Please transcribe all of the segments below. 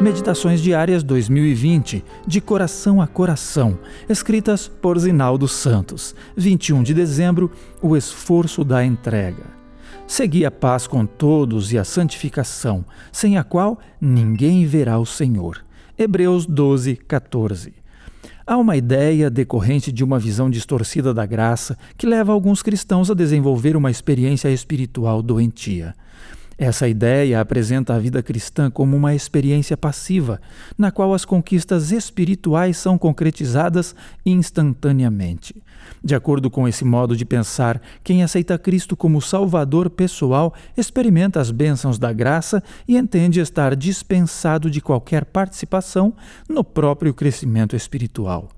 Meditações Diárias 2020, de coração a coração, escritas por Zinaldo Santos. 21 de dezembro, o esforço da entrega. Segui a paz com todos e a santificação, sem a qual ninguém verá o Senhor. Hebreus 12, 14. Há uma ideia decorrente de uma visão distorcida da graça que leva alguns cristãos a desenvolver uma experiência espiritual doentia. Essa ideia apresenta a vida cristã como uma experiência passiva, na qual as conquistas espirituais são concretizadas instantaneamente. De acordo com esse modo de pensar, quem aceita Cristo como Salvador pessoal experimenta as bênçãos da graça e entende estar dispensado de qualquer participação no próprio crescimento espiritual.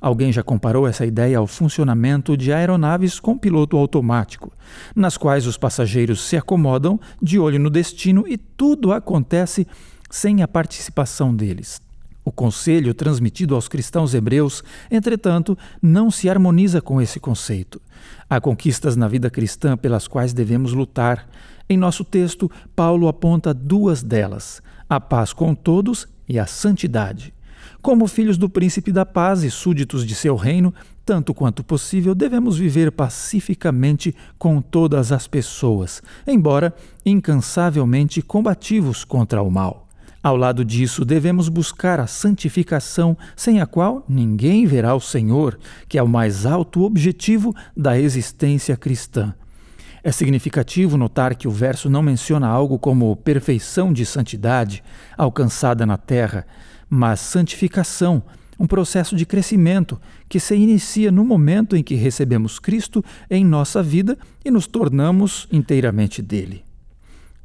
Alguém já comparou essa ideia ao funcionamento de aeronaves com piloto automático, nas quais os passageiros se acomodam de olho no destino e tudo acontece sem a participação deles. O conselho transmitido aos cristãos hebreus, entretanto, não se harmoniza com esse conceito. Há conquistas na vida cristã pelas quais devemos lutar. Em nosso texto, Paulo aponta duas delas: a paz com todos e a santidade. Como filhos do príncipe da paz e súditos de seu reino, tanto quanto possível, devemos viver pacificamente com todas as pessoas, embora incansavelmente combativos contra o mal. Ao lado disso, devemos buscar a santificação, sem a qual ninguém verá o Senhor, que é o mais alto objetivo da existência cristã. É significativo notar que o verso não menciona algo como perfeição de santidade alcançada na terra, mas santificação, um processo de crescimento que se inicia no momento em que recebemos Cristo em nossa vida e nos tornamos inteiramente dele.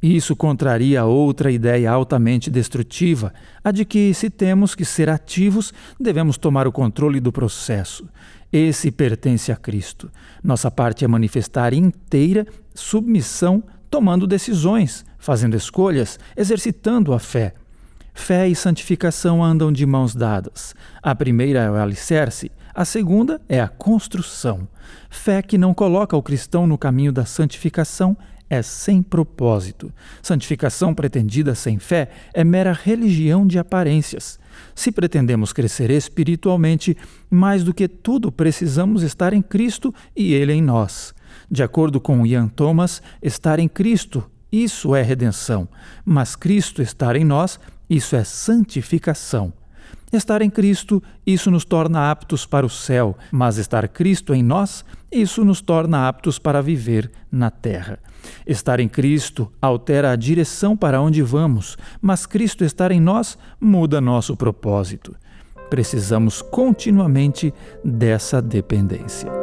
Isso contraria outra ideia altamente destrutiva, a de que, se temos que ser ativos, devemos tomar o controle do processo. Esse pertence a Cristo. Nossa parte é manifestar inteira submissão, tomando decisões, fazendo escolhas, exercitando a fé. Fé e santificação andam de mãos dadas. A primeira é o alicerce, a segunda é a construção. Fé que não coloca o cristão no caminho da santificação é sem propósito. Santificação pretendida sem fé é mera religião de aparências. Se pretendemos crescer espiritualmente, mais do que tudo precisamos estar em Cristo e Ele em nós. De acordo com Ian Thomas, estar em Cristo, isso é redenção, mas Cristo estar em nós isso é santificação. Estar em Cristo, isso nos torna aptos para o céu, mas estar Cristo em nós, isso nos torna aptos para viver na terra. Estar em Cristo altera a direção para onde vamos, mas Cristo estar em nós muda nosso propósito. Precisamos continuamente dessa dependência.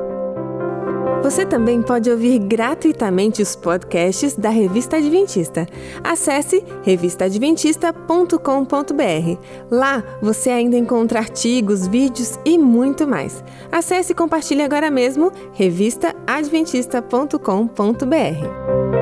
Você também pode ouvir gratuitamente os podcasts da Revista Adventista. Acesse revistaadventista.com.br. Lá você ainda encontra artigos, vídeos e muito mais. Acesse e compartilhe agora mesmo revistaadventista.com.br.